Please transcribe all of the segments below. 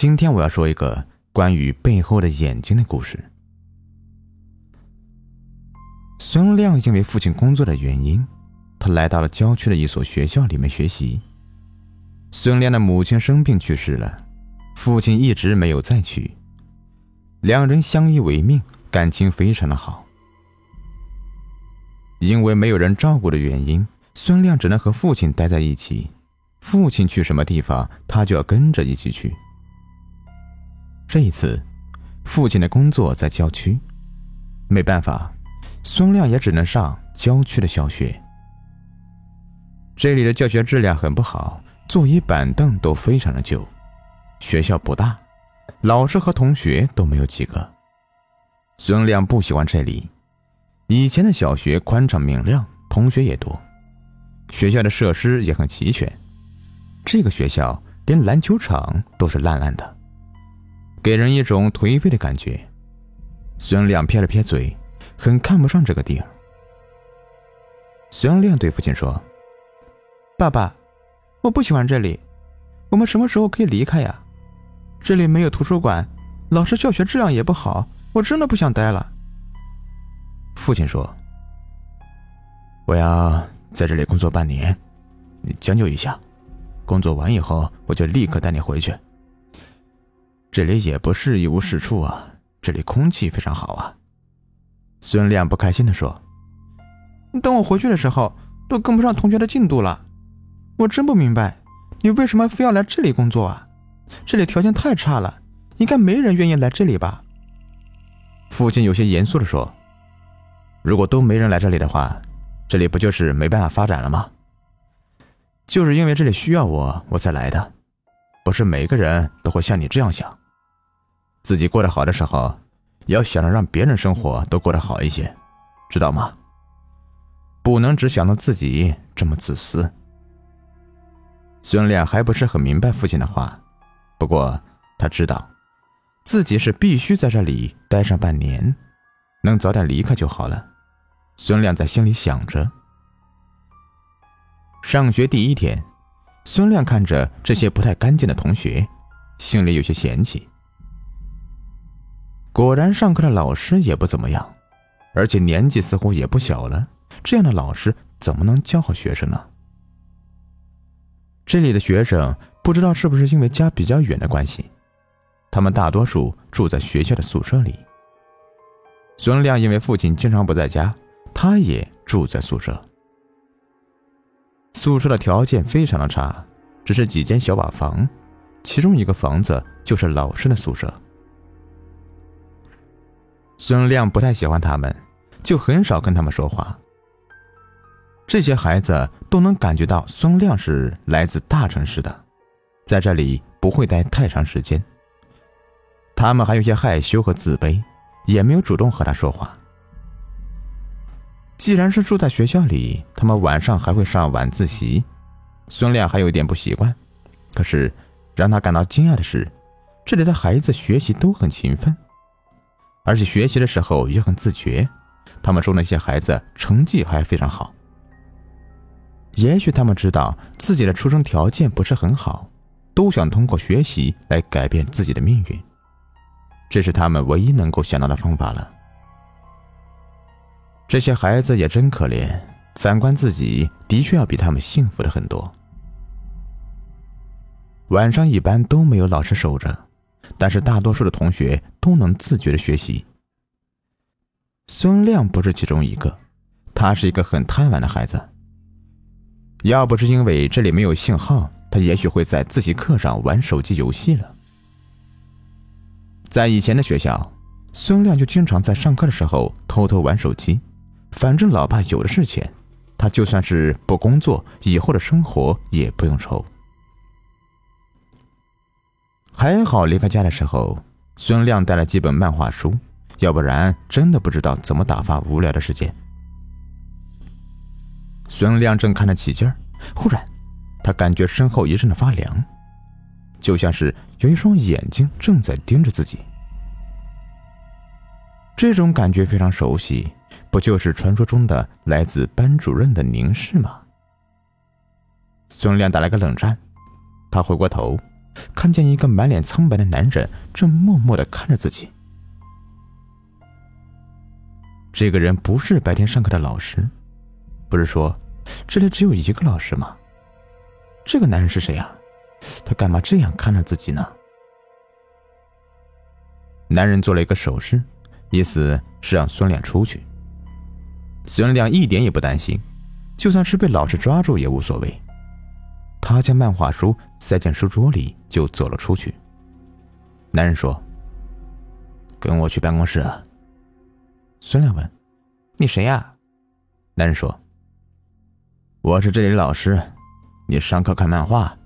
今天我要说一个关于背后的眼睛的故事。孙亮因为父亲工作的原因，他来到了郊区的一所学校里面学习。孙亮的母亲生病去世了，父亲一直没有再娶，两人相依为命，感情非常的好。因为没有人照顾的原因，孙亮只能和父亲待在一起，父亲去什么地方，他就要跟着一起去。这一次，父亲的工作在郊区，没办法，孙亮也只能上郊区的小学。这里的教学质量很不好，座椅板凳都非常的旧。学校不大，老师和同学都没有几个。孙亮不喜欢这里，以前的小学宽敞明亮，同学也多，学校的设施也很齐全。这个学校连篮球场都是烂烂的。给人一种颓废的感觉。孙亮撇了撇嘴，很看不上这个地儿。孙亮对父亲说：“爸爸，我不喜欢这里，我们什么时候可以离开呀？这里没有图书馆，老师教学质量也不好，我真的不想待了。”父亲说：“我要在这里工作半年，你将就一下，工作完以后我就立刻带你回去。”这里也不是一无是处啊，这里空气非常好啊。孙亮不开心地说：“等我回去的时候，都跟不上同学的进度了。我真不明白，你为什么非要来这里工作啊？这里条件太差了，应该没人愿意来这里吧？”父亲有些严肃地说：“如果都没人来这里的话，这里不就是没办法发展了吗？就是因为这里需要我，我才来的。不是每个人都会像你这样想。”自己过得好的时候，也要想着让别人生活都过得好一些，知道吗？不能只想到自己这么自私。孙亮还不是很明白父亲的话，不过他知道，自己是必须在这里待上半年，能早点离开就好了。孙亮在心里想着。上学第一天，孙亮看着这些不太干净的同学，心里有些嫌弃。果然，上课的老师也不怎么样，而且年纪似乎也不小了。这样的老师怎么能教好学生呢？这里的学生不知道是不是因为家比较远的关系，他们大多数住在学校的宿舍里。孙亮因为父亲经常不在家，他也住在宿舍。宿舍的条件非常的差，只是几间小瓦房，其中一个房子就是老师的宿舍。孙亮不太喜欢他们，就很少跟他们说话。这些孩子都能感觉到孙亮是来自大城市的，在这里不会待太长时间。他们还有些害羞和自卑，也没有主动和他说话。既然是住在学校里，他们晚上还会上晚自习，孙亮还有一点不习惯。可是让他感到惊讶的是，这里的孩子学习都很勤奋。而且学习的时候也很自觉，他们说那些孩子成绩还非常好。也许他们知道自己的出生条件不是很好，都想通过学习来改变自己的命运，这是他们唯一能够想到的方法了。这些孩子也真可怜，反观自己的确要比他们幸福的很多。晚上一般都没有老师守着。但是大多数的同学都能自觉的学习。孙亮不是其中一个，他是一个很贪玩的孩子。要不是因为这里没有信号，他也许会在自习课上玩手机游戏了。在以前的学校，孙亮就经常在上课的时候偷偷玩手机，反正老爸有的是钱，他就算是不工作，以后的生活也不用愁。还好离开家的时候，孙亮带了几本漫画书，要不然真的不知道怎么打发无聊的时间。孙亮正看得起劲儿，忽然，他感觉身后一阵的发凉，就像是有一双眼睛正在盯着自己。这种感觉非常熟悉，不就是传说中的来自班主任的凝视吗？孙亮打了个冷战，他回过头。看见一个满脸苍白的男人正默默的看着自己。这个人不是白天上课的老师，不是说这里只有一个老师吗？这个男人是谁呀？他干嘛这样看着自己呢？男人做了一个手势，意思是让孙亮出去。孙亮一点也不担心，就算是被老师抓住也无所谓。他将漫画书塞进书桌里，就走了出去。男人说：“跟我去办公室。”孙亮问：“你谁呀？”男人说：“我是这里的老师，你上课看漫画，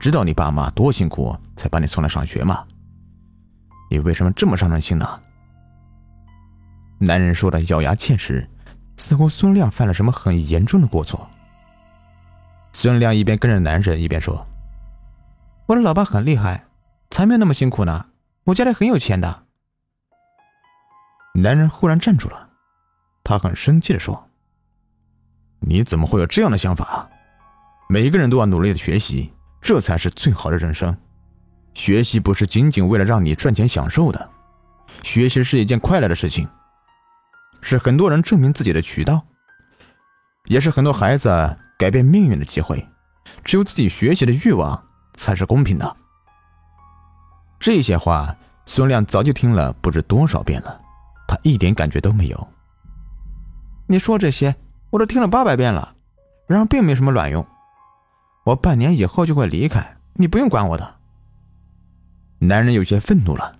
知道你爸妈多辛苦才把你送来上学吗？你为什么这么伤人心呢？”男人说的咬牙切齿，似乎孙亮犯了什么很严重的过错。孙亮一边跟着男人，一边说：“我的老爸很厉害，才没有那么辛苦呢。我家里很有钱的。”男人忽然站住了，他很生气的说：“你怎么会有这样的想法？每一个人都要努力的学习，这才是最好的人生。学习不是仅仅为了让你赚钱享受的，学习是一件快乐的事情，是很多人证明自己的渠道，也是很多孩子改变命运的机会。只有自己学习的欲望才是公平的。”这些话，孙亮早就听了不知多少遍了。他一点感觉都没有。你说这些我都听了八百遍了，然而并没什么卵用。我半年以后就会离开，你不用管我的。男人有些愤怒了。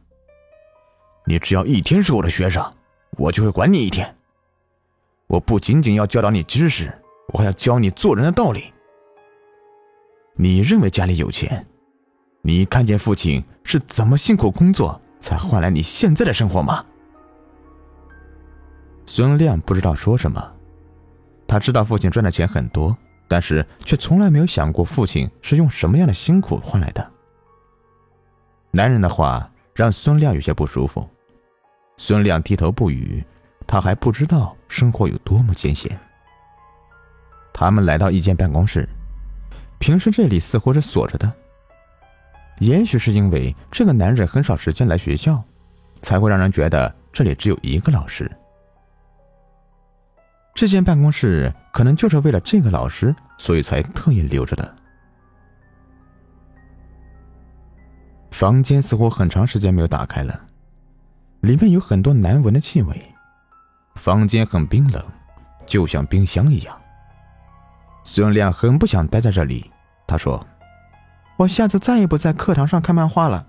你只要一天是我的学生，我就会管你一天。我不仅仅要教导你知识，我还要教你做人的道理。你认为家里有钱？你看见父亲是怎么辛苦工作才换来你现在的生活吗？孙亮不知道说什么，他知道父亲赚的钱很多，但是却从来没有想过父亲是用什么样的辛苦换来的。男人的话让孙亮有些不舒服，孙亮低头不语，他还不知道生活有多么艰险。他们来到一间办公室，平时这里似乎是锁着的，也许是因为这个男人很少时间来学校，才会让人觉得这里只有一个老师。这间办公室可能就是为了这个老师，所以才特意留着的。房间似乎很长时间没有打开了，里面有很多难闻的气味。房间很冰冷，就像冰箱一样。孙亮很不想待在这里，他说：“我下次再也不在课堂上看漫画了，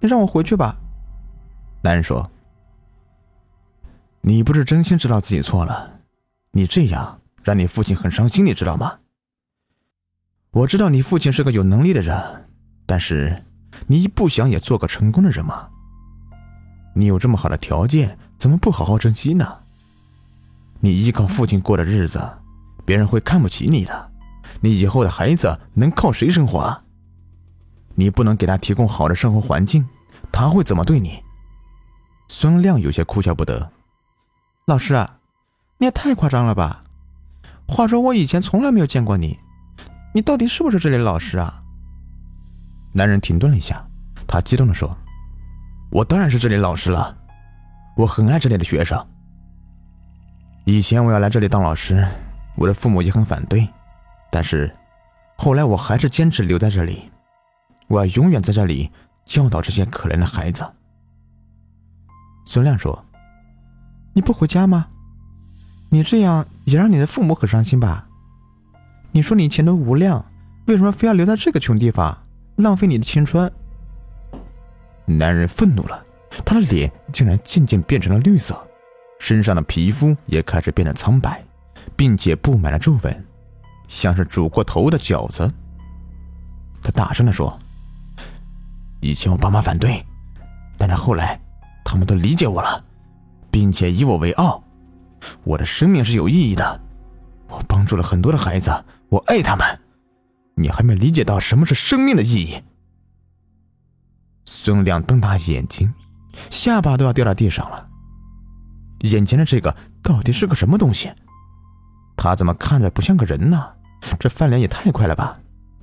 你让我回去吧。”男人说：“你不是真心知道自己错了？”你这样让你父亲很伤心，你知道吗？我知道你父亲是个有能力的人，但是你不想也做个成功的人吗？你有这么好的条件，怎么不好好珍惜呢？你依靠父亲过的日子，别人会看不起你的。你以后的孩子能靠谁生活啊？你不能给他提供好的生活环境，他会怎么对你？孙亮有些哭笑不得。老师啊。你也太夸张了吧！话说我以前从来没有见过你，你到底是不是这里的老师啊？男人停顿了一下，他激动地说：“我当然是这里老师了，我很爱这里的学生。以前我要来这里当老师，我的父母也很反对，但是后来我还是坚持留在这里，我要永远在这里教导这些可怜的孩子。”孙亮说：“你不回家吗？”你这样也让你的父母很伤心吧？你说你前途无量，为什么非要留在这个穷地方，浪费你的青春？男人愤怒了，他的脸竟然渐渐变成了绿色，身上的皮肤也开始变得苍白，并且布满了皱纹，像是煮过头的饺子。他大声地说：“以前我爸妈反对，但是后来他们都理解我了，并且以我为傲。”我的生命是有意义的，我帮助了很多的孩子，我爱他们。你还没理解到什么是生命的意义。孙亮瞪大眼睛，下巴都要掉到地上了。眼前的这个到底是个什么东西？他怎么看着不像个人呢？这翻脸也太快了吧！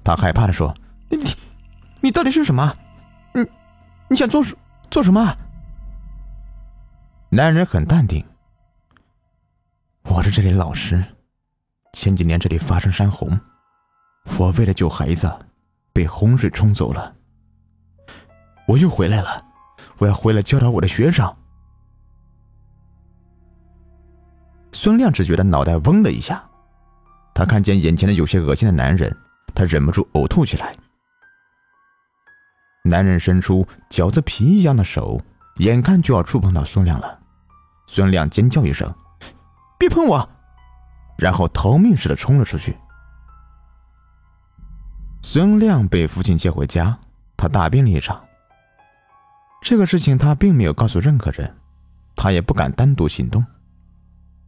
他害怕的说：“你，你到底是什么？你你想做什做什么？男人很淡定。我是这里老师，前几年这里发生山洪，我为了救孩子，被洪水冲走了。我又回来了，我要回来教导我的学生。孙亮只觉得脑袋嗡的一下，他看见眼前的有些恶心的男人，他忍不住呕吐起来。男人伸出饺子皮一样的手，眼看就要触碰到孙亮了。孙亮尖叫一声：“别碰我！”然后逃命似的冲了出去。孙亮被父亲接回家，他大病了一场。这个事情他并没有告诉任何人，他也不敢单独行动。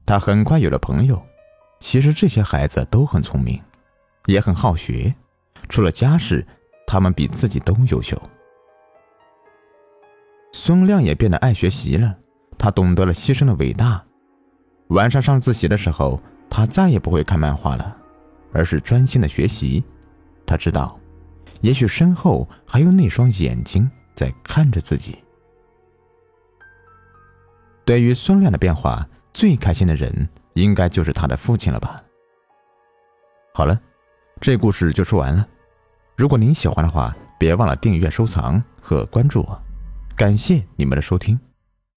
他很快有了朋友。其实这些孩子都很聪明，也很好学，除了家事。他们比自己都优秀。孙亮也变得爱学习了，他懂得了牺牲的伟大。晚上上自习的时候，他再也不会看漫画了，而是专心的学习。他知道，也许身后还有那双眼睛在看着自己。对于孙亮的变化，最开心的人应该就是他的父亲了吧？好了，这故事就说完了。如果您喜欢的话，别忘了订阅、收藏和关注我，感谢你们的收听。